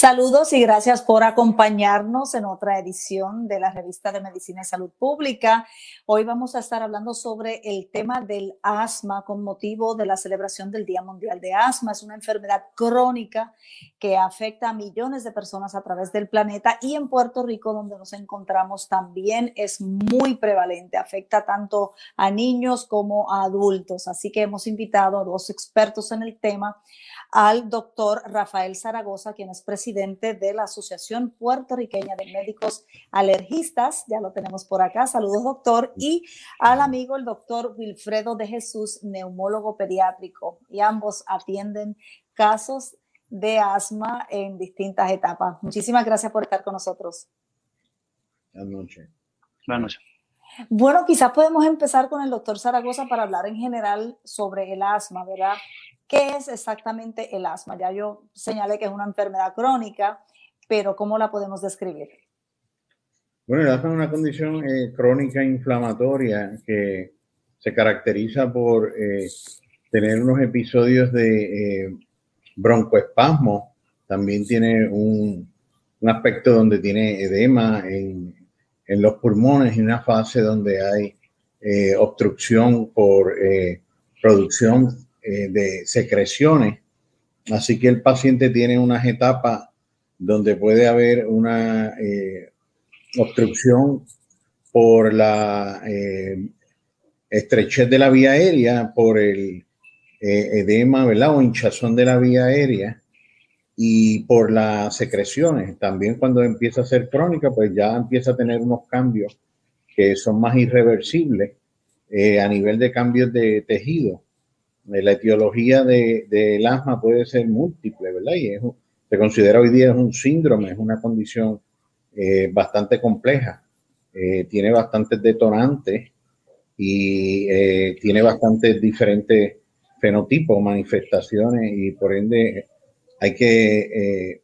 Saludos y gracias por acompañarnos en otra edición de la revista de Medicina y Salud Pública. Hoy vamos a estar hablando sobre el tema del asma con motivo de la celebración del Día Mundial de Asma. Es una enfermedad crónica que afecta a millones de personas a través del planeta y en Puerto Rico, donde nos encontramos, también es muy prevalente. Afecta tanto a niños como a adultos. Así que hemos invitado a dos expertos en el tema al doctor Rafael Zaragoza, quien es presidente de la Asociación Puertorriqueña de Médicos Alergistas, ya lo tenemos por acá, saludos doctor, y al amigo el doctor Wilfredo de Jesús, neumólogo pediátrico, y ambos atienden casos de asma en distintas etapas. Muchísimas gracias por estar con nosotros. Buenas noches. Buenas noches. Bueno, quizás podemos empezar con el doctor Zaragoza para hablar en general sobre el asma, ¿verdad? ¿Qué es exactamente el asma? Ya yo señalé que es una enfermedad crónica, pero ¿cómo la podemos describir? Bueno, el asma es una condición eh, crónica inflamatoria que se caracteriza por eh, tener unos episodios de eh, broncoespasmo. También tiene un, aspecto donde tiene edema en, en, los pulmones y una fase donde hay obstrucción por producción eh, de secreciones. Así que el paciente tiene unas etapas donde puede haber una eh, obstrucción por la eh, estrechez de la vía aérea, por el edema, ¿verdad? O hinchazón de la vía aérea y por las secreciones. También cuando empieza a ser crónica, pues ya empieza a tener unos cambios que son más irreversibles a nivel de cambios de tejido. Eh, la etiología del de, asma puede ser múltiple, ¿verdad? Y se considera hoy día es un síndrome, es una condición eh, bastante compleja. Eh, tiene bastantes detonantes y tiene bastantes diferentes fenotipos, manifestaciones y por ende hay que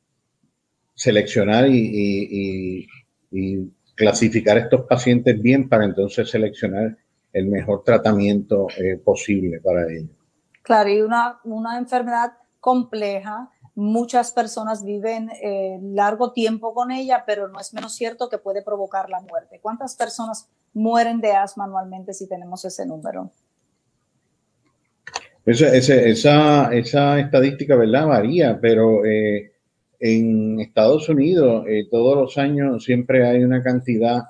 seleccionar y, y clasificar estos pacientes bien para entonces seleccionar el mejor tratamiento posible para ellos. Claro, y una, una enfermedad compleja. Muchas personas viven eh, largo tiempo con ella, pero no es menos cierto que puede provocar la muerte. ¿Cuántas personas mueren de asma anualmente si tenemos ese número? Esa, esa, estadística, ¿verdad? Varía, pero eh, en Estados Unidos eh, todos los años siempre hay una cantidad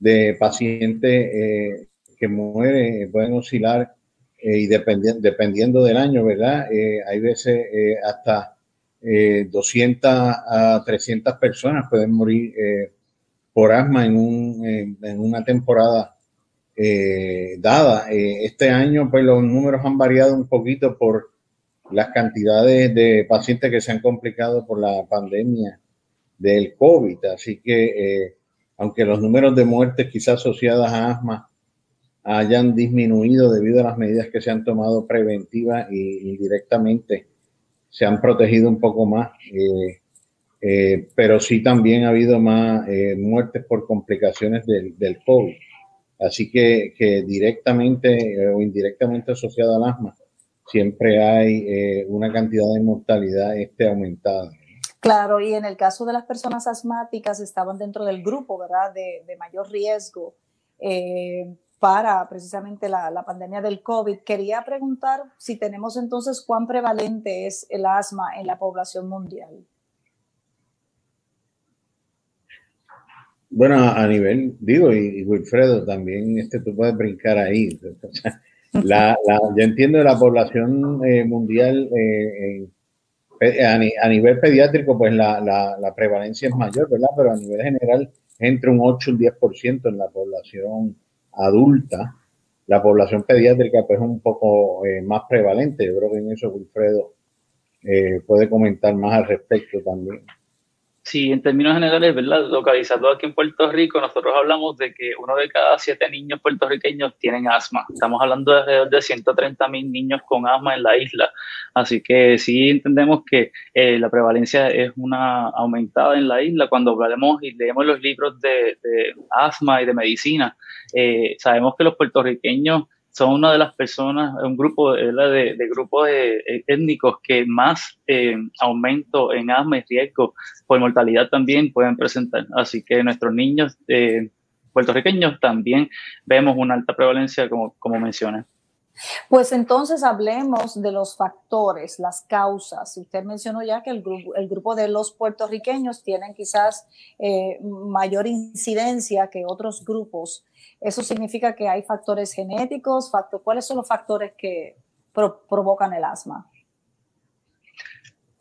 de pacientes que mueren, pueden oscilar eh, y dependiendo, dependiendo del año, ¿verdad? Eh, hay veces eh, hasta 200 a 300 personas pueden morir por asma en, un, en una temporada dada. este año, pues los números han variado un poquito por las cantidades de pacientes que se han complicado por la pandemia del COVID. Así que, aunque los números de muertes quizás asociadas a asma hayan disminuido debido a las medidas que se han tomado preventivas y indirectamente se han protegido un poco más, eh, eh, pero sí también ha habido más eh, muertes por complicaciones del, del COVID. Así que, que directamente o indirectamente asociado al asma, siempre hay una cantidad de mortalidad este aumentada. Claro, y en el caso de las personas asmáticas estaban dentro del grupo, ¿verdad? De, de mayor riesgo. Eh, para precisamente la, pandemia del COVID. Quería preguntar si tenemos entonces cuán prevalente es el asma en la población mundial. Bueno, a nivel, digo, y, Wilfredo, también este, tú puedes brincar ahí. La, yo entiendo la población eh, mundial eh, a, nivel pediátrico, pues la, la, prevalencia es mayor, ¿verdad? Pero a nivel general, entre un 8 y un 10% en la población adulta, la población pediátrica pues es un poco eh, más prevalente. Yo creo que en eso Wilfredo eh, puede comentar más al respecto también. Sí, en términos generales, ¿verdad? Localizado aquí en Puerto Rico, nosotros hablamos de que uno de cada siete niños puertorriqueños tienen asma. Estamos hablando de alrededor de 130 mil niños con asma en la isla. Así que sí entendemos que eh, la prevalencia es una aumentada en la isla. Cuando hablamos y leemos los libros de, asma y de medicina, eh, sabemos que los puertorriqueños son una de las personas, un grupo de, de, grupos eh, étnicos que más eh, aumento en asma y riesgo por mortalidad también pueden presentar. Así que nuestros niños eh, puertorriqueños también vemos una alta prevalencia, como, como mencioné. Pues entonces hablemos de los factores, las causas. Usted mencionó ya que el grupo, el grupo de los puertorriqueños tienen quizás eh, mayor incidencia que otros grupos. Eso significa que hay factores genéticos. ¿Cuáles son los factores que provocan el asma?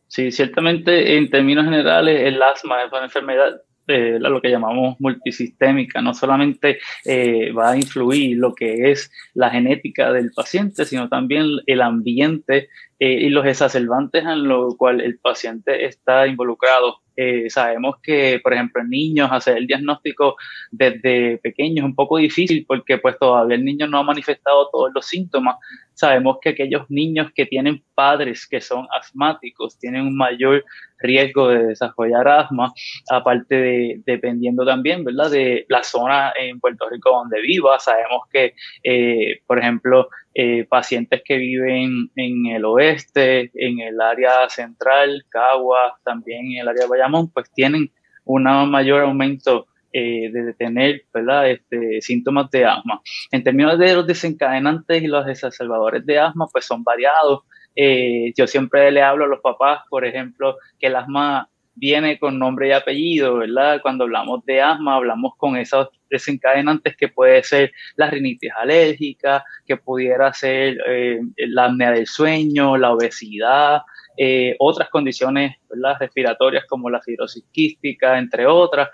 Sí, ciertamente en términos generales el asma es una enfermedad eh, lo que llamamos multisistémica, no solamente eh, va a influir lo que es la genética del paciente, sino también el ambiente eh, y los exacerbantes en lo cual el paciente está involucrado. Sabemos que, por ejemplo, en niños hacer el diagnóstico desde pequeño es un poco difícil porque pues todavía el niño no ha manifestado todos los síntomas. Sabemos que aquellos niños que tienen padres que son asmáticos tienen un mayor riesgo de desarrollar asma, aparte de, dependiendo también, ¿verdad?, de la zona en Puerto Rico donde viva. Sabemos que, eh, por ejemplo, eh, pacientes que viven en el oeste, en el área central, Cagua, también en el área de Pues tienen un mayor aumento eh, de tener. Este, síntomas de asma. En términos de los desencadenantes y los exacerbadores de asma, pues son variados. Eh, yo siempre le hablo a los papás, por ejemplo, que el asma viene con nombre y apellido, ¿verdad? Cuando hablamos de asma, hablamos con esos desencadenantes que puede ser la rinitis alérgica, que pudiera ser eh, la apnea del sueño, la obesidad, eh, otras condiciones ¿verdad? respiratorias como la fibrosis quística, entre otras.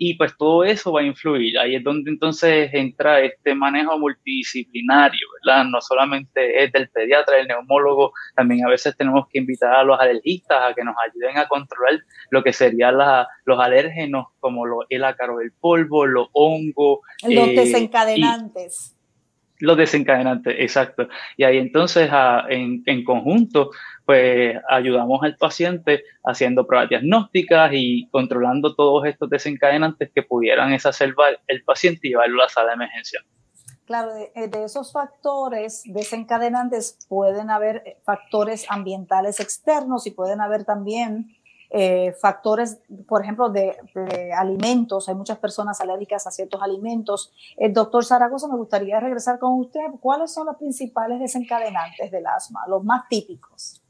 Y pues todo eso va a influir. Ahí es donde entonces entra este manejo multidisciplinario, ¿verdad? No solamente es del pediatra, del neumólogo, también a veces tenemos que invitar a los alergistas a que nos ayuden a controlar lo que serían los alérgenos como el ácaro del polvo, los hongos. Los eh, desencadenantes los desencadenantes, exacto. Y ahí entonces en, en, conjunto, pues ayudamos al paciente haciendo pruebas diagnósticas y controlando todos estos desencadenantes que pudieran exacerbar el paciente y llevarlo a la sala de emergencia. Claro, de, eh, esos factores desencadenantes pueden haber eh, factores ambientales externos y pueden haber también eh, factores, por ejemplo, de, alimentos. Hay muchas personas alérgicas a ciertos alimentos. El doctor Zaragoza, me gustaría regresar con usted. ¿Cuáles son los principales desencadenantes del asma, los más típicos?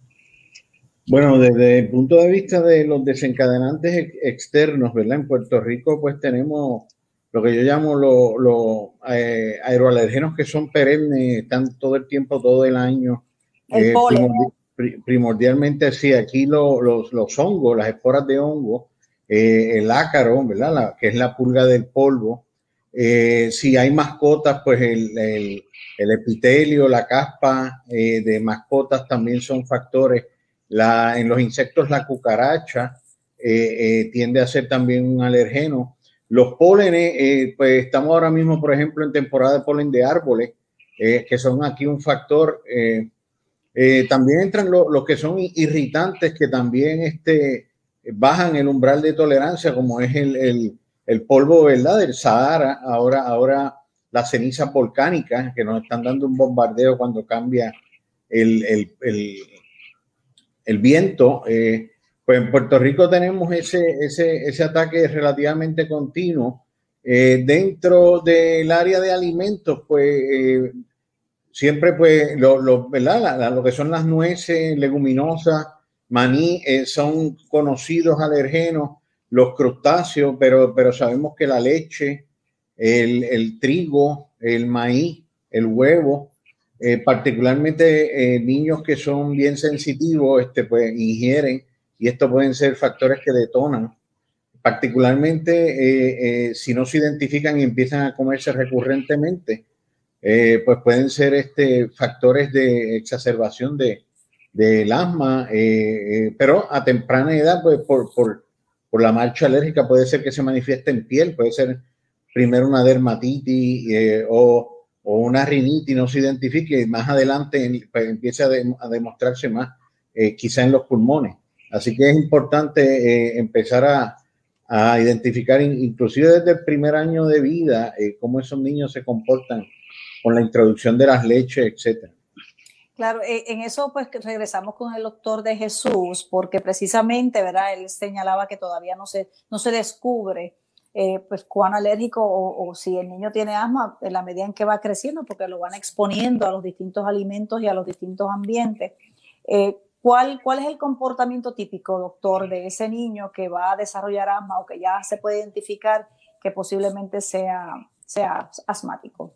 Bueno, desde el punto de vista de los desencadenantes externos, ¿verdad? En Puerto Rico, pues tenemos lo que yo llamo los eh, aeroalergenos que son perennes, están todo el tiempo, todo el año. El eh, polen primordialmente sí, aquí los, los, hongos, las esporas de hongo, eh, el ácaro, ¿verdad? que es la pulga del polvo. Eh, si hay mascotas, pues el, el, epitelio, la caspa eh, de mascotas también son factores. La, en los insectos, la cucaracha tiende a ser también un alergeno. Los pólenes, pues estamos ahora mismo, por ejemplo, en temporada de polen de árboles, que son aquí un factor. Eh, también entran los que son irritantes que también este, bajan el umbral de tolerancia, como es el, el, polvo, ¿verdad? Del Sahara, ahora, ahora la ceniza volcánica, que nos están dando un bombardeo cuando cambia el, el viento. Eh, pues en Puerto Rico tenemos ese, ese, ese ataque relativamente continuo. Eh, dentro del área de alimentos, pues siempre pues lo, lo, que son las nueces, leguminosas, maní, eh, son conocidos alergenos, los crustáceos, pero, pero sabemos que la leche, el, el trigo, el maíz, el huevo, eh, particularmente eh, niños que son bien sensitivos, este, pues ingieren y estos pueden ser factores que detonan. Particularmente si no se identifican y empiezan a comerse recurrentemente, eh, pues pueden ser este, factores de exacerbación de, del asma, eh, eh, pero a temprana edad, pues por, por, por la marcha alérgica puede ser que se manifieste en piel, puede ser primero una dermatitis eh, o, una rinitis, no se identifique y más adelante pues, empieza a, demostrarse más, quizá en los pulmones. Así que es importante empezar a, a, identificar, inclusive desde el primer año de vida, cómo esos niños se comportan con la introducción de las leches, etcétera. Claro, e, en eso pues regresamos con el doctor de Jesús, porque precisamente, ¿verdad? Él señalaba que todavía no se, no se descubre eh, pues cuán alérgico o, si el niño tiene asma en la medida en que va creciendo, porque lo van exponiendo a los distintos alimentos y a los distintos ambientes. Eh, ¿cuál, ¿Cuál es el comportamiento típico, doctor, de ese niño que va a desarrollar asma o que ya se puede identificar que posiblemente sea, sea asmático?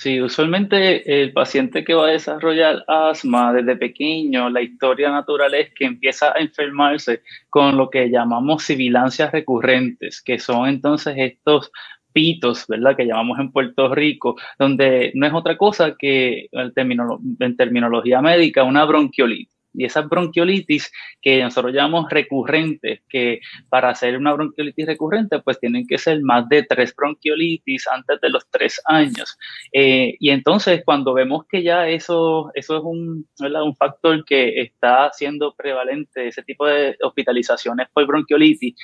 Sí, usualmente el paciente que va a desarrollar asma desde pequeño, la historia natural es que empieza a enfermarse con lo que llamamos sibilancias recurrentes, que son entonces estos pitos, ¿verdad? Que llamamos en Puerto Rico, donde no es otra cosa que en terminología médica una bronquiolitis. Y esas bronquiolitis que nosotros llamamos recurrentes, que para hacer una bronquiolitis recurrente, pues tienen que ser más de tres bronquiolitis antes de los tres años. Eh, y entonces, cuando vemos que ya eso, eso es un, un factor que está siendo prevalente, ese tipo de hospitalizaciones por bronquiolitis,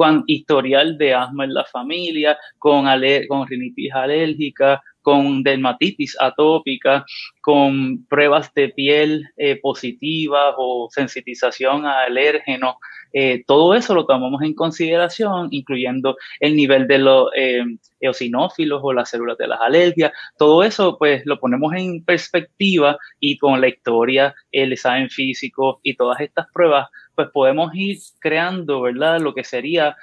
con historial de asma en la familia, con, con rinitis alérgica, con dermatitis atópica, con pruebas de piel eh, positivas o sensitización a alérgenos. Eh, todo eso lo tomamos en consideración, incluyendo el nivel de los eh, eosinófilos o las células de las alergias. Todo eso, pues, lo ponemos en perspectiva y con la historia, el examen físico y todas estas pruebas, pues podemos ir creando, ¿verdad? Lo que sería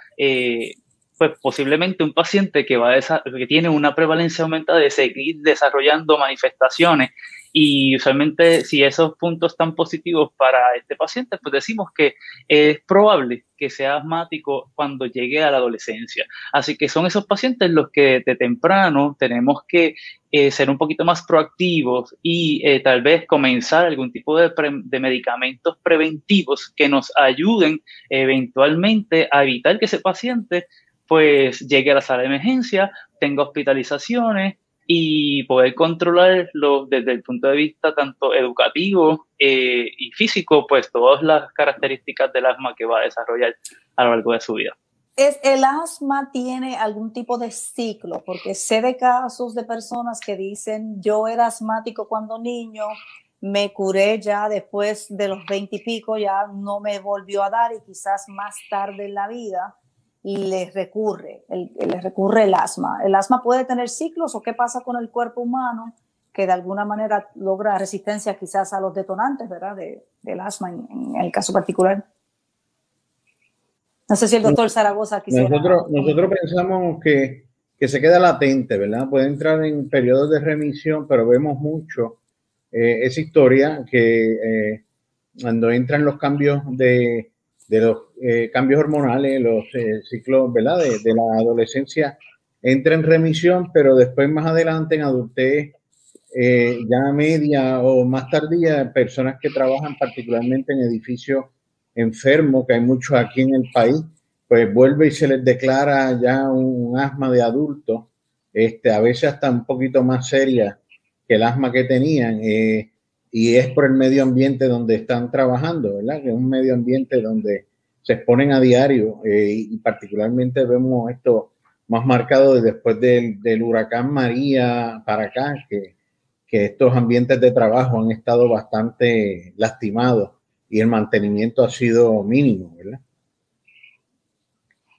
pues posiblemente un paciente que, va que tiene una prevalencia aumentada de seguir desarrollando manifestaciones y usualmente si esos puntos están positivos para este paciente, pues decimos que es probable que sea asmático cuando llegue a la adolescencia. Así que son esos pacientes los que de temprano tenemos que eh, ser un poquito más proactivos y eh, tal vez comenzar algún tipo de, de, medicamentos preventivos que nos ayuden eventualmente a evitar que ese paciente pues llegue a la sala de emergencia, tenga hospitalizaciones y poder controlarlo desde el punto de vista tanto educativo eh, y físico, pues todas las características del asma que va a desarrollar a lo largo de su vida. ¿Es, ¿El asma tiene algún tipo de ciclo? Porque sé de casos de personas que dicen, yo era asmático cuando niño, me curé ya después de los veinte y pico, ya no me volvió a dar y quizás más tarde en la vida les recurre, el, les recurre el asma. ¿El asma puede tener ciclos o qué pasa con el cuerpo humano que de alguna manera logra resistencia quizás a los detonantes, ¿verdad? De, del asma en, el caso particular. No sé si el doctor Zaragoza quisiera... Nosotros, nosotros pensamos que, que, se queda latente, ¿verdad? Puede entrar en periodos de remisión, pero vemos mucho eh, esa historia que eh, cuando entran los cambios de de los eh, cambios hormonales, los eh, ciclos ¿verdad? De, la adolescencia, entra en remisión, pero después más adelante en adultez, eh, ya media o más tardía, personas que trabajan particularmente en edificios enfermos, que hay muchos aquí en el país, pues vuelve y se les declara ya un, asma de adulto, este, a veces hasta un poquito más seria que el asma que tenían y es por el medio ambiente donde están trabajando, ¿verdad? Que es un medio ambiente donde se exponen a diario eh, y particularmente vemos esto más marcado después del, huracán María para acá, que, que estos ambientes de trabajo han estado bastante lastimados y el mantenimiento ha sido mínimo, ¿verdad?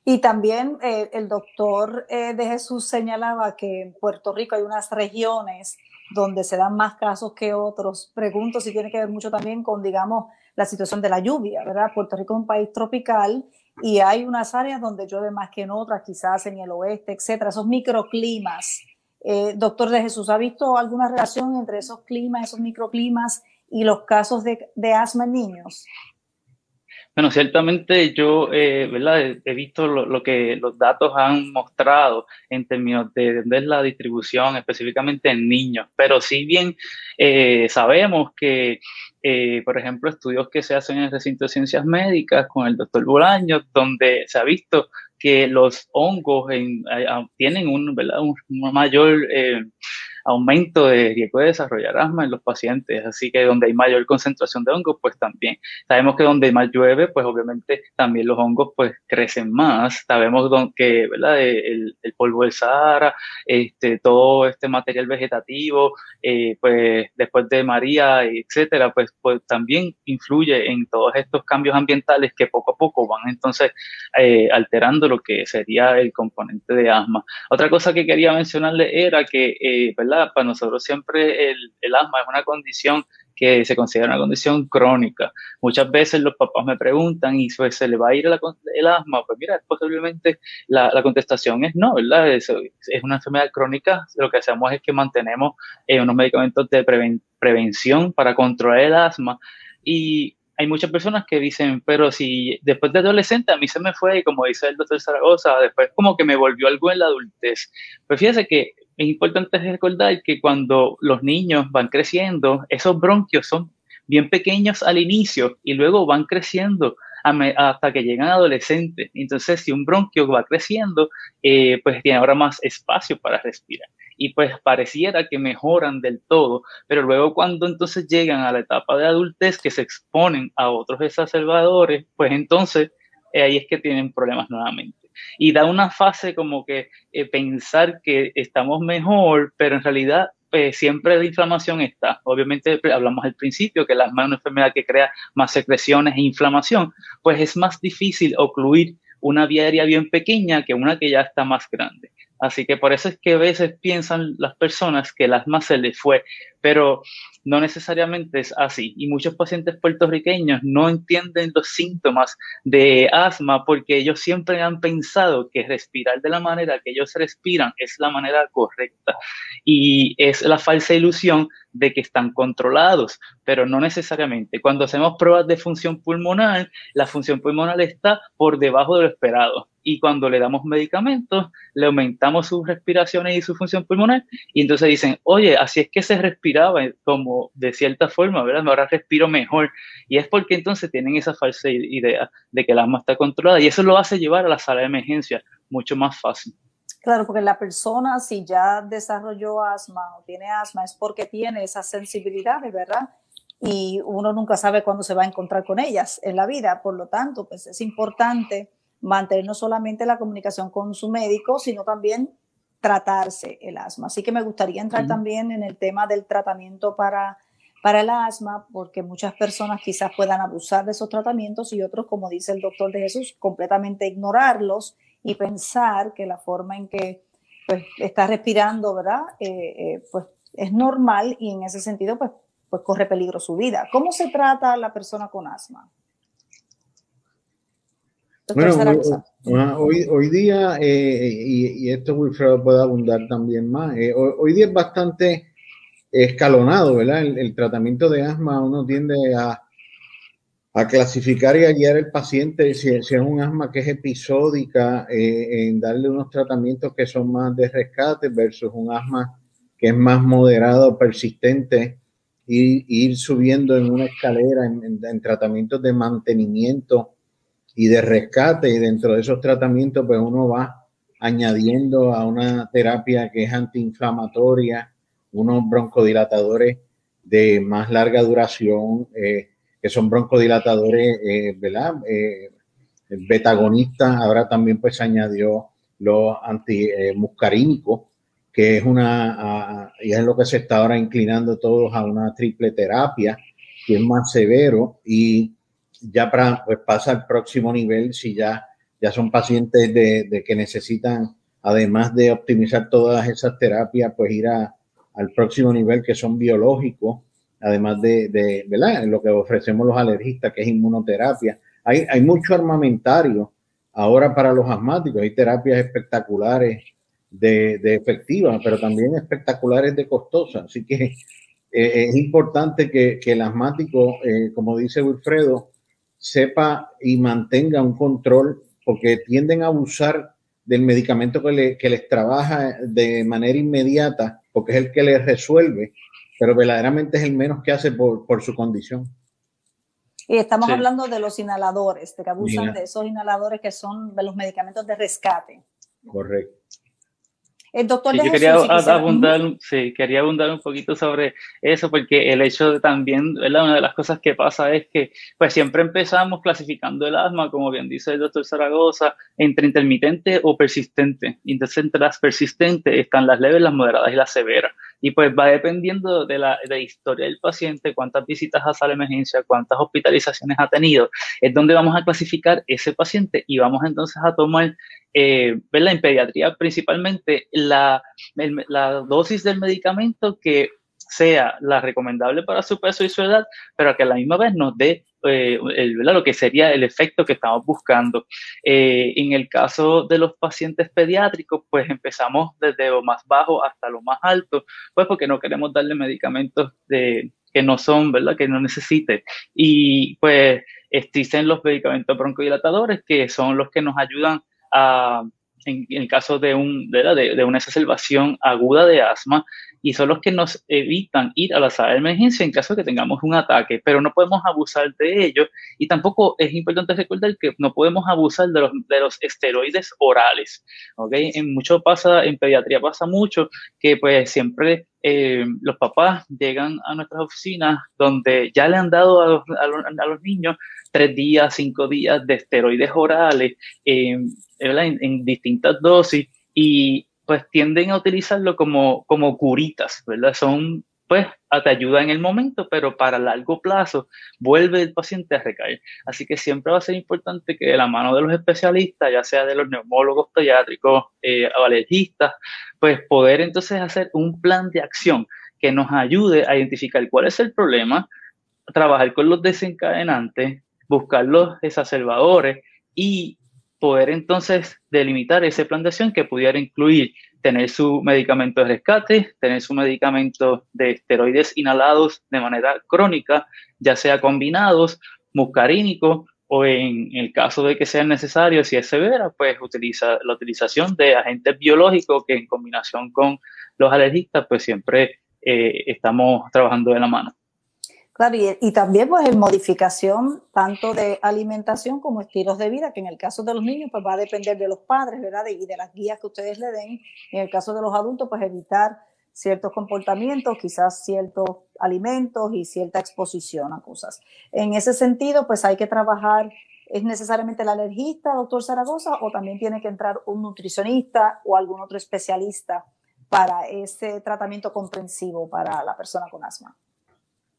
Y también eh, el doctor eh, de Jesús señalaba que en Puerto Rico hay unas regiones donde se dan más casos que otros. Pregunto si tiene que ver mucho también con, digamos, la situación de la lluvia, ¿verdad? Puerto Rico es un país tropical y hay unas áreas donde llueve más que en otras, quizás en el oeste, etcétera, esos microclimas. Eh, doctor de Jesús, ¿ha visto alguna relación entre esos climas, esos microclimas y los casos de, de asma en niños? Bueno, ciertamente yo eh, ¿verdad? he visto lo, que los datos han mostrado en términos de, la distribución específicamente en niños, pero si bien eh, sabemos que eh, por ejemplo, estudios que se hacen en el recinto de ciencias médicas con el doctor Bolaño, donde se ha visto que los hongos tienen un, un mayor aumento de riesgo de desarrollar asma en los pacientes, así que donde hay mayor concentración de hongos, pues también. Sabemos que donde más llueve, pues obviamente también los hongos pues crecen más. Sabemos que, ¿verdad? El, polvo del Sahara, este, todo este material vegetativo, eh, pues después de María, etcétera, pues, pues también influye en todos estos cambios ambientales que poco a poco van entonces eh, alterando lo que sería el componente de asma. Otra cosa que quería mencionarle era que, eh, ¿verdad? Para nosotros siempre el, asma es una condición que se considera una condición crónica. Muchas veces los papás me preguntan, ¿y pues, se le va a ir el asma? Pues mira, posiblemente la, contestación es no, ¿verdad? Es, es, una enfermedad crónica. Lo que hacemos es que mantenemos eh, unos medicamentos de prevención para controlar el asma. Y hay muchas personas que dicen, pero si después de adolescente a mí se me fue, y como dice el doctor Zaragoza, después como que me volvió algo en la adultez. Pues fíjese que es importante recordar que cuando los niños van creciendo, esos bronquios son bien pequeños al inicio y luego van creciendo hasta que llegan adolescentes. Entonces, si un bronquio va creciendo, eh, pues tiene ahora más espacio para respirar. Y pues pareciera que mejoran del todo, pero luego cuando entonces llegan a la etapa de adultez que se exponen a otros exacerbadores, pues entonces eh, ahí es que tienen problemas nuevamente y da una fase como que eh, pensar que estamos mejor, pero en realidad pues, siempre la inflamación está. Obviamente hablamos al principio que la asma es una enfermedad que crea más secreciones e inflamación, pues es más difícil ocluir una vía aérea bien pequeña que una que ya está más grande. Así que por eso es que a veces piensan las personas que el asma se les fue, pero no necesariamente es así. Y muchos pacientes puertorriqueños no entienden los síntomas de asma porque ellos siempre han pensado que respirar de la manera que ellos respiran es la manera correcta. Y es la falsa ilusión de que están controlados, pero no necesariamente. Cuando hacemos pruebas de función pulmonar, la función pulmonar está por debajo de lo esperado y cuando le damos medicamentos, le aumentamos sus respiraciones y su función pulmonar, y entonces dicen, oye, así es que se respiraba como de cierta forma, ¿verdad? Ahora respiro mejor. Y es porque entonces tienen esa falsa idea de que el asma está controlada, y eso lo hace llevar a la sala de emergencia mucho más fácil. Claro, porque la persona si ya desarrolló asma o tiene asma es porque tiene esas sensibilidades, ¿verdad? Y uno nunca sabe cuándo se va a encontrar con ellas en la vida. Por lo tanto, pues es importante mantener no solamente la comunicación con su médico, sino también tratarse el asma. Así que me gustaría entrar también en el tema del tratamiento para, para el asma, porque muchas personas quizás puedan abusar de esos tratamientos y otros, como dice el doctor de Jesús, completamente ignorarlos y pensar que la forma en que pues, está respirando, ¿verdad? Eh, eh, pues es normal y en ese sentido, pues, pues corre peligro su vida. ¿Cómo se trata a la persona con asma? Bueno, hoy, hoy día, eh, y, esto Wilfredo puede abundar también más, eh, hoy, día es bastante escalonado, ¿verdad? El, tratamiento de asma uno tiende a, a, clasificar y a guiar al paciente si, es un asma que es episódica, eh, en darle unos tratamientos que son más de rescate versus un asma que es más moderado, persistente, y, ir subiendo en una escalera en, en tratamientos de mantenimiento y de rescate y dentro de esos tratamientos pues uno va añadiendo a una terapia que es antiinflamatoria, unos broncodilatadores de más larga duración, eh, que son broncodilatadores, eh, ¿verdad? Eh, betagonistas, ahora también pues se añadió los antimuscarínicos, que es una, y es lo que se está ahora inclinando todos a una triple terapia, que es más severo y ya para, pues pasa al próximo nivel si ya, ya son pacientes de, que necesitan, además de optimizar todas esas terapias, pues ir a, al próximo nivel que son biológicos, además de, de ¿verdad? lo que ofrecemos los alergistas, que es inmunoterapia. Hay, hay mucho armamentario ahora para los asmáticos, hay terapias espectaculares de, de pero también espectaculares de costosas. Así que eh, es importante que, que el asmático, eh, como dice Wilfredo, sepa y mantenga un control, porque tienden a abusar del medicamento que, les trabaja de manera inmediata, porque es el que les resuelve, pero verdaderamente es el menos que hace por, su condición. Y estamos hablando de los inhaladores, de que abusan de esos inhaladores que son de los medicamentos de rescate. Correcto. El doctor sí, yo quería abundar, sí, quería abundar un poquito sobre eso, porque el hecho de también, ¿verdad? una de las cosas que pasa es que pues siempre empezamos clasificando el asma, como bien dice el doctor Zaragoza, entre intermitente o persistente. Entonces, entre las persistentes están las leves, las moderadas y las severas. Y pues va dependiendo de la, de la historia del paciente, cuántas visitas a sala de emergencia, cuántas hospitalizaciones ha tenido, es donde vamos a clasificar ese paciente y vamos entonces a tomar eh, en pediatría principalmente la, la dosis del medicamento que sea la recomendable para su peso y su edad, pero que a la misma vez nos dé eh, lo que sería el efecto que estamos buscando. Eh, en el caso de los pacientes pediátricos, pues empezamos desde lo más bajo hasta lo más alto, pues porque no queremos darle medicamentos de, que no son, ¿verdad? Que no necesite. Y pues existen los medicamentos broncodilatadores que son los que nos ayudan a en, el caso de, un, de, de, una exacerbación aguda de asma y son los que nos evitan ir a la sala de emergencia en caso de que tengamos un ataque, pero no podemos abusar de ellos y tampoco es importante recordar que no podemos abusar de los, de los esteroides orales, ¿ok? En mucho pasa, en pediatría pasa mucho que pues siempre eh, los papás llegan a nuestras oficinas donde ya le han dado a los, niños tres días, cinco días de esteroides orales eh, en, en distintas dosis y pues tienden a utilizarlo como, como curitas, ¿verdad? Son, pues, te ayuda en el momento, pero para largo plazo vuelve el paciente a recaer. Así que siempre va a ser importante que de la mano de los especialistas, ya sea de los neumólogos pediátricos eh, alergistas, pues poder entonces hacer un plan de acción que nos ayude a identificar cuál es el problema, trabajar con los desencadenantes, buscar los exacerbadores y poder entonces delimitar ese plan de acción que pudiera incluir tener su medicamento de rescate, tener su medicamento de esteroides inhalados de manera crónica, ya sea combinados, muscarínico o en el caso de que sea necesario, si es severa, pues utiliza la utilización de agentes biológicos que en combinación con los alergistas, pues siempre eh, estamos trabajando de la mano. Claro, y, también pues en modificación tanto de alimentación como estilos de vida, que en el caso de los niños pues va a depender de los padres, ¿verdad? Y de las guías que ustedes le den. En el caso de los adultos pues evitar ciertos comportamientos, quizás ciertos alimentos y cierta exposición a cosas. En ese sentido pues hay que trabajar, ¿es necesariamente el alergista, doctor Zaragoza, o también tiene que entrar un nutricionista o algún otro especialista para ese tratamiento comprensivo para la persona con asma?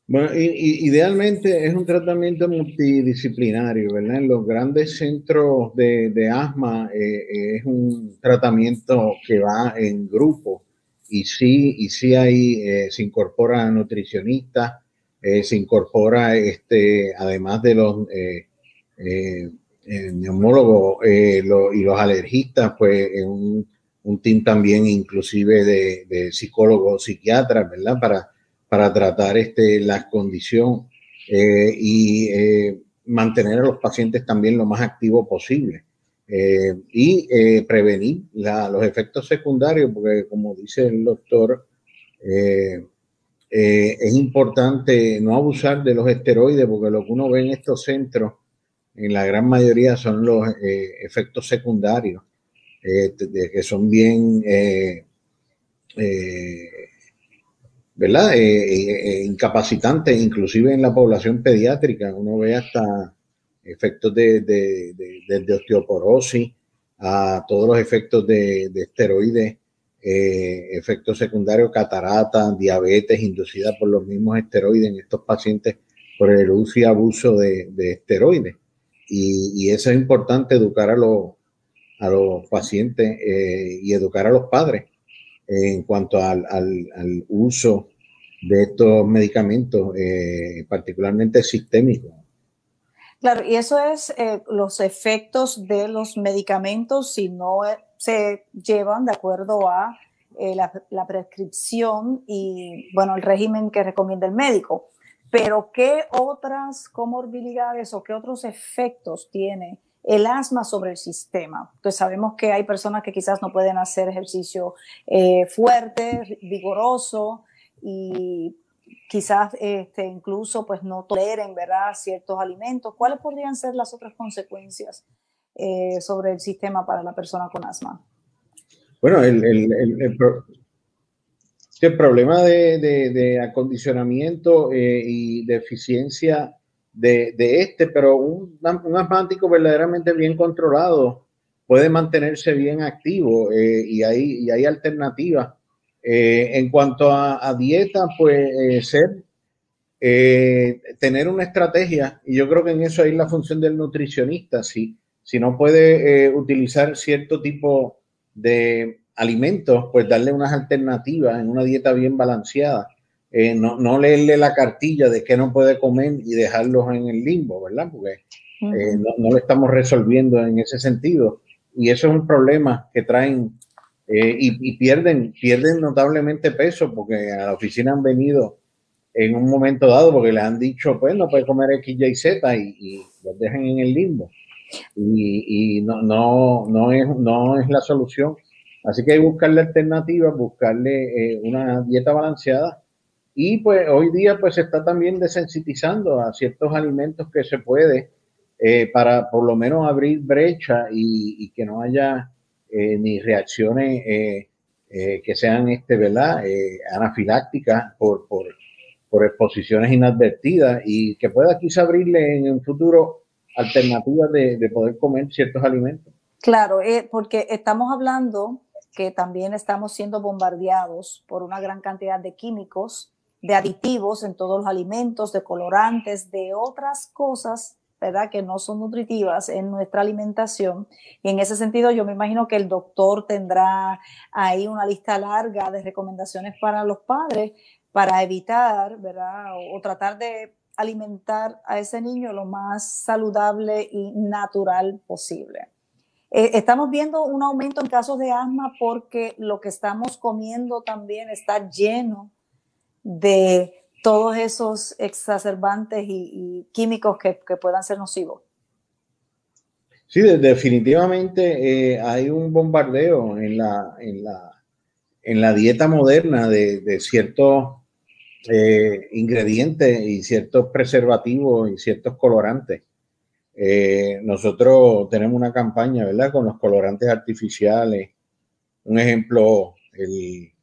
Bueno, idealmente es un tratamiento multidisciplinario, ¿verdad? En los grandes centros de, asma eh, es un tratamiento que va en grupo y sí, y sí ahí eh, se incorpora nutricionistas, eh, se incorpora, este, además de los neumólogos y los alergistas, pues un, un team también inclusive de, de psicólogos, psiquiatras, ¿verdad? Para para tratar este, la condición eh, y eh, mantener a los pacientes también lo más activo posible. Eh, y prevenir los efectos secundarios, porque como dice el doctor, es importante no abusar de los esteroides, porque lo que uno ve en estos centros, en la gran mayoría son los efectos secundarios, que son bien ¿verdad? Eh, eh, eh, incapacitante, inclusive en la población pediátrica. Uno ve hasta efectos de, osteoporosis, a todos los efectos de, esteroides, efectos secundarios, catarata, diabetes inducida por los mismos esteroides en estos pacientes por el uso y abuso de, esteroides. Y, eso es importante educar a los, a los pacientes y educar a los padres en cuanto al, al, uso de estos medicamentos, eh, particularmente sistémicos. Claro, y eso es eh, los efectos de los medicamentos si no eh, se llevan de acuerdo a la, la, prescripción y, bueno, el régimen que recomienda el médico. Pero, ¿qué otras comorbilidades o qué otros efectos tiene el asma sobre el sistema. Pues sabemos que hay personas que quizás no pueden hacer ejercicio eh, fuerte, vigoroso, y quizás este, incluso pues no toleren ¿verdad? ciertos alimentos. ¿Cuáles podrían ser las otras consecuencias eh, sobre el sistema para la persona con asma? Bueno, el, el, el, problema de, acondicionamiento eh, y de este, pero un, un, verdaderamente bien controlado puede mantenerse bien activo eh, y, hay, y hay alternativas. Eh, en cuanto a, dieta, pues ser, tener una estrategia, y yo creo que en eso hay la función del nutricionista, si, si no puede utilizar cierto tipo de alimentos, pues darle unas alternativas en una dieta bien balanceada. Eh, no, no, leerle la cartilla de qué no puede comer y dejarlos en el limbo, ¿verdad? Porque eh, no, lo estamos resolviendo en ese sentido. Y eso es un problema que traen eh, y, pierden, pierden notablemente peso porque a la oficina han venido en un momento dado porque le han dicho, pues no puede comer X, Y, Z y, y los dejan en el limbo y, no, no, no, es, no es la solución. Así que hay que buscarle alternativas, buscarle eh, una dieta balanceada y pues hoy día pues se está también desensitizando a ciertos alimentos que se puede eh, para por lo menos abrir brecha y, que no haya eh, ni reacciones que sean este, ¿verdad? anafilácticas por, por, exposiciones inadvertidas y que pueda quizá abrirle en un futuro alternativas de, poder comer ciertos alimentos. Claro, eh, porque estamos hablando que también estamos siendo bombardeados por una gran cantidad de químicos, de aditivos en todos los alimentos, de colorantes, de otras cosas, ¿verdad? Que no son nutritivas en nuestra alimentación. Y en ese sentido, yo me imagino que el doctor tendrá ahí una lista larga de recomendaciones para los padres para evitar, ¿verdad? o tratar de alimentar a ese niño lo más saludable y natural posible. Eh, estamos viendo un aumento en casos de asma porque lo que estamos comiendo también está lleno de todos esos exacerbantes y, químicos que, puedan ser nocivos. Sí, definitivamente eh, hay un bombardeo en la, en la, en la dieta moderna de, de ciertos eh, ingredientes y ciertos preservativos y ciertos colorantes. Eh, nosotros tenemos una campaña, ¿verdad? Con los colorantes artificiales. Un ejemplo, el,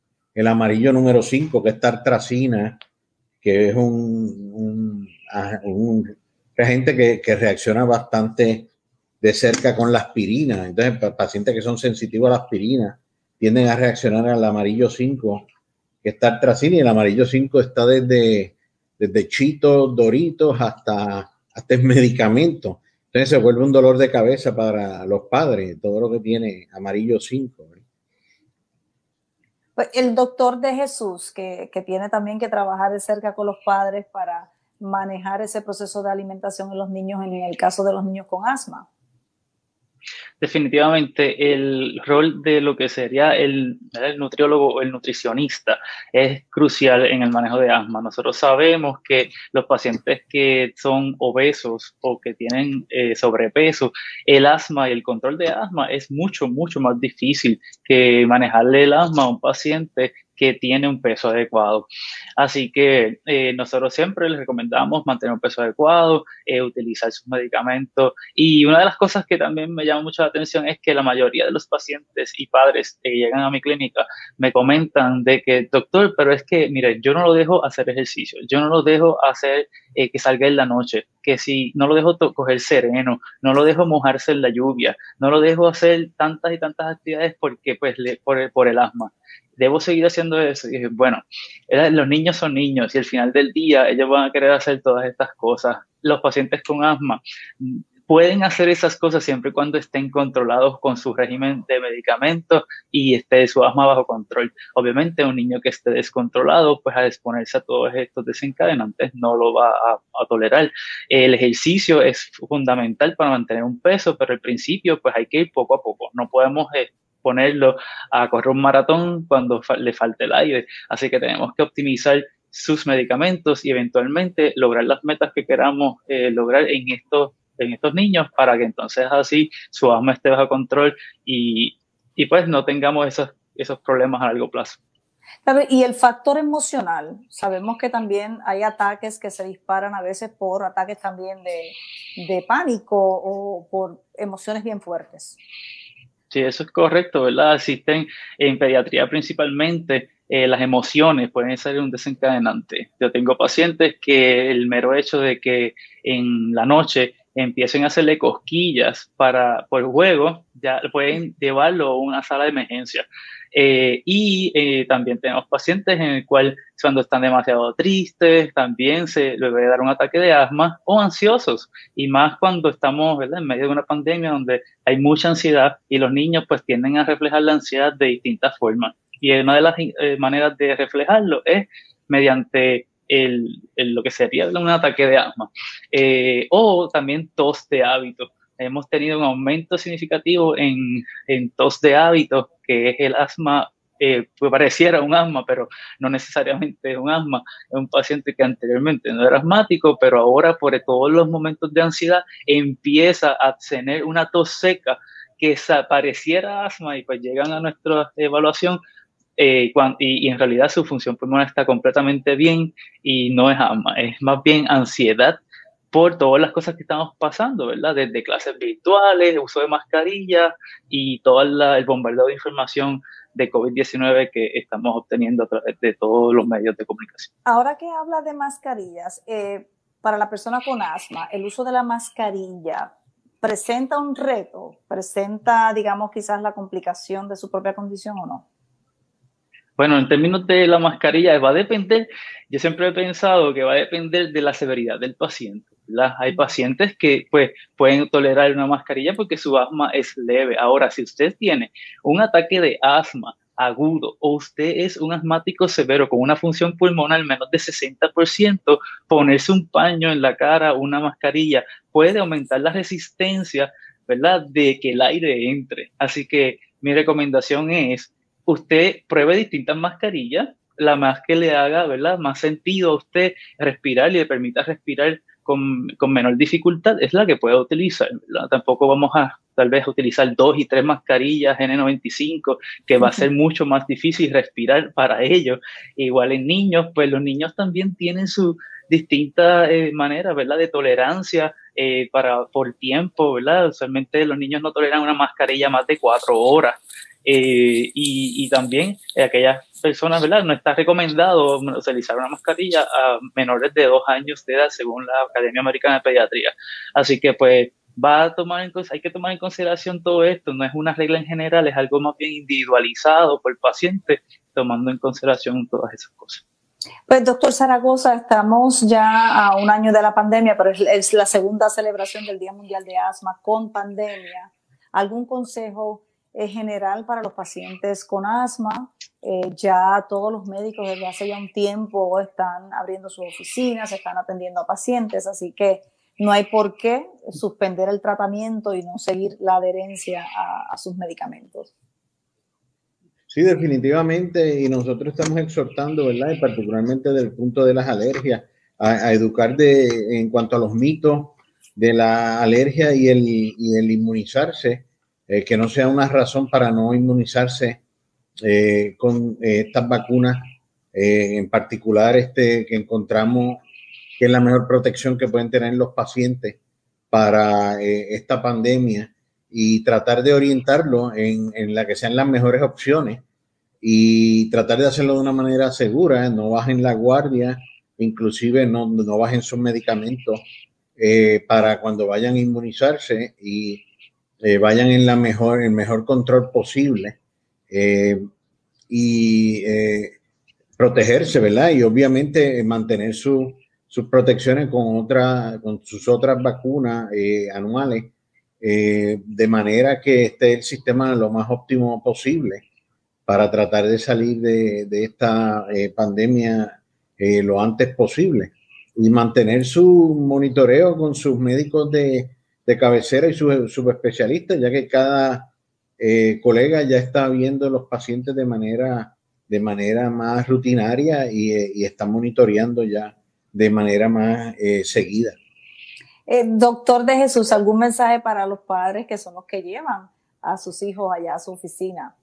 amarillo número 5, que es tartracina, que es un, un, agente que, que, reacciona bastante de cerca con la aspirina. Entonces, pacientes que son sensitivos a la aspirina tienden a reaccionar al amarillo 5 que está Tracini, el amarillo 5 está desde, desde chitos, doritos hasta, hasta el medicamento. Entonces se vuelve un dolor de cabeza para los padres, todo lo que tiene amarillo 5. Pues, el doctor de Jesús, que, que tiene también que trabajar de cerca con los padres para manejar ese proceso de alimentación en los niños, en el caso de los niños con asma definitivamente el rol de lo que sería el, nutriólogo o el nutricionista es crucial en el manejo de asma. Nosotros sabemos que los pacientes que son obesos o que tienen eh, sobrepeso, el asma y el control de asma es mucho, mucho más difícil que manejarle el asma a un paciente que tiene un peso adecuado. Así que eh, nosotros siempre les recomendamos mantener un peso adecuado, eh, utilizar sus medicamentos. Y una de las cosas que también me llama mucho la atención es que la mayoría de los pacientes y padres que llegan a mi clínica me comentan de que, doctor, pero es que, mire, yo no lo dejo hacer ejercicio, yo no lo dejo hacer eh, que salga en la noche, que si no lo dejo coger sereno, no lo dejo mojarse en la lluvia, no lo dejo hacer tantas y tantas actividades porque, pues, por, por el asma debo seguir haciendo eso. Y bueno, los niños son niños y al final del día ellos van a querer hacer todas estas cosas. Los pacientes con asma pueden hacer esas cosas siempre y cuando estén controlados con su régimen de medicamentos y esté su asma bajo control. Obviamente un niño que esté descontrolado, pues a exponerse a todos estos desencadenantes no lo va a, tolerar. El ejercicio es fundamental para mantener un peso, pero al principio pues hay que ir poco a poco. No podemos eh, ponerlo a correr un maratón cuando le falte el aire. Así que tenemos que optimizar sus medicamentos y eventualmente lograr las metas que queramos eh, lograr en estos, en estos niños para que entonces así su asma esté bajo control y, y pues no tengamos esos, esos problemas a largo plazo. Y el factor emocional, sabemos que también hay ataques que se disparan a veces por ataques también de, de pánico o por emociones bien fuertes. Sí, eso es correcto, ¿verdad? Existen en pediatría principalmente eh, las emociones pueden ser un desencadenante. Yo tengo pacientes que el mero hecho de que en la noche empiecen a hacerle cosquillas para, por juego, ya pueden llevarlo a una sala de emergencia. Eh, y eh, también tenemos pacientes en el cual cuando están demasiado tristes, también se les puede dar un ataque de asma o ansiosos. Y más cuando estamos ¿verdad? en medio de una pandemia donde hay mucha ansiedad y los niños pues tienden a reflejar la ansiedad de distintas formas. Y una de las eh, maneras de reflejarlo es mediante el, lo que sería un ataque de asma eh, o también tos de hábito. Hemos tenido un aumento significativo en, tos de hábito, que es el asma, eh, pues pareciera un asma, pero no necesariamente es un asma. Es un paciente que anteriormente no era asmático, pero ahora por todos los momentos de ansiedad empieza a tener una tos seca que pareciera asma y pues llegan a nuestra evaluación eh, y, en realidad su función pulmonar está completamente bien y no es asma, es más bien ansiedad por todas las cosas que estamos pasando, ¿verdad? Desde clases virtuales, uso de mascarillas y todo el bombardeo de información de COVID-19 que estamos obteniendo a través de todos los medios de comunicación. Ahora que habla de mascarillas, eh, para la persona con asma, el uso de la mascarilla presenta un reto, presenta, digamos, quizás la complicación de su propia condición o no. Bueno, en términos de la mascarilla, va a depender, yo siempre he pensado que va a depender de la severidad del paciente. Hay pacientes que pues, pueden tolerar una mascarilla porque su asma es leve. Ahora, si usted tiene un ataque de asma agudo o usted es un asmático severo con una función pulmonar menos de 60%, ponerse un paño en la cara, una mascarilla, puede aumentar la resistencia, ¿verdad?, de que el aire entre. Así que mi recomendación es usted pruebe distintas mascarillas, la más que le haga, ¿verdad? Más sentido a usted respirar y le permita respirar con, menor dificultad es la que pueda utilizar. Tampoco vamos a tal vez utilizar dos y tres mascarillas N95, que va a ser mucho más difícil respirar para ellos. Igual en niños, pues los niños también tienen su distinta eh, manera, ¿verdad? De tolerancia eh, para, por tiempo, ¿verdad? Usualmente los niños no toleran una mascarilla más de cuatro horas. Eh, y, también aquellas personas, ¿verdad? No está recomendado utilizar una mascarilla a menores de dos años de edad, según la Academia Americana de Pediatría. Así que, pues, va a tomar en, hay que tomar en consideración todo esto. No es una regla en general, es algo más bien individualizado por el paciente, tomando en consideración todas esas cosas. Pues, doctor Zaragoza, estamos ya a un año de la pandemia, pero es la segunda celebración del Día Mundial de Asma con pandemia. ¿Algún consejo general para los pacientes con asma. Eh, ya todos los médicos desde hace ya un tiempo están abriendo sus oficinas, están atendiendo a pacientes, así que no hay por qué suspender el tratamiento y no seguir la adherencia a, sus medicamentos. Sí, definitivamente, y nosotros estamos exhortando, ¿verdad? Y particularmente desde el punto de las alergias, a, educar de, en cuanto a los mitos de la alergia y el, y el inmunizarse eh, que no sea una razón para no inmunizarse eh, con eh, estas vacunas, en particular este que encontramos que es la mejor protección que pueden tener los pacientes para esta pandemia y tratar de orientarlo en, en, la que sean las mejores opciones y tratar de hacerlo de una manera segura, no bajen la guardia, inclusive no, no bajen sus medicamentos para cuando vayan a inmunizarse y eh, vayan en la mejor, el mejor control posible eh, y eh, protegerse, ¿verdad? Y obviamente mantener sus protecciones con, otra, con sus otras vacunas anuales, de manera que esté el sistema lo más óptimo posible para tratar de salir de, de esta pandemia lo antes posible y mantener su monitoreo con sus médicos de, de cabecera y subespecialistas, ya que cada eh, colega ya está viendo los pacientes de manera, de manera más rutinaria y, eh, está monitoreando ya de manera más eh, seguida. doctor de Jesús, ¿algún mensaje para los padres que son los que llevan a sus hijos allá a su oficina?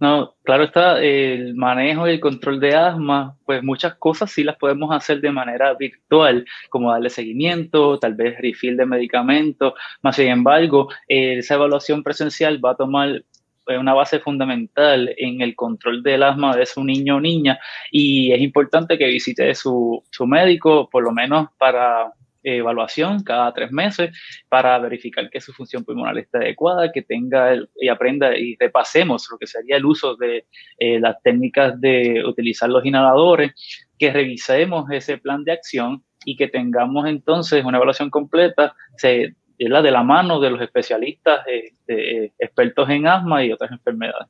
No, claro está, el manejo y el control de asma, pues muchas cosas sí las podemos hacer de manera virtual, como darle seguimiento, tal vez refill de medicamentos, más sin embargo, esa evaluación presencial va a tomar eh, una base fundamental en el control del asma de su niño o niña y es importante que visite su, su médico por lo menos para evaluación cada tres meses para verificar que su función pulmonar esté adecuada, que tenga y aprenda y repasemos lo que sería el uso de eh, las técnicas de utilizar los inhaladores, que revisemos ese plan de acción y que tengamos entonces una evaluación completa se, de la mano de los especialistas, eh, expertos en asma y otras enfermedades.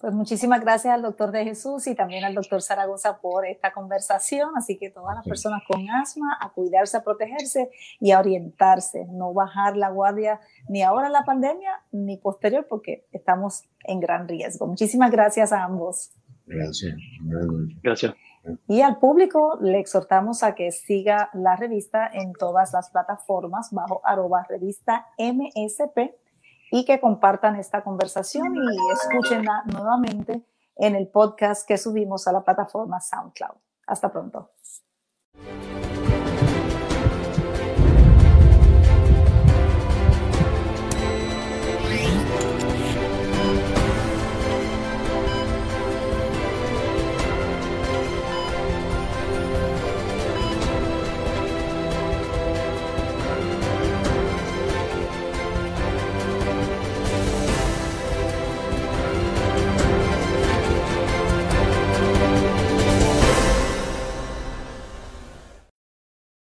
Pues muchísimas gracias al doctor de Jesús y también al doctor Zaragoza por esta conversación. Así que todas las personas con asma, a cuidarse, a protegerse y a orientarse, no bajar la guardia ni ahora en la pandemia ni posterior porque estamos en gran riesgo. Muchísimas gracias a ambos. Gracias. Gracias. Y al público le exhortamos a que siga la revista en todas las plataformas bajo arroba revista MSP y que compartan esta conversación y escúchenla nuevamente en el podcast que subimos a la plataforma SoundCloud. Hasta pronto.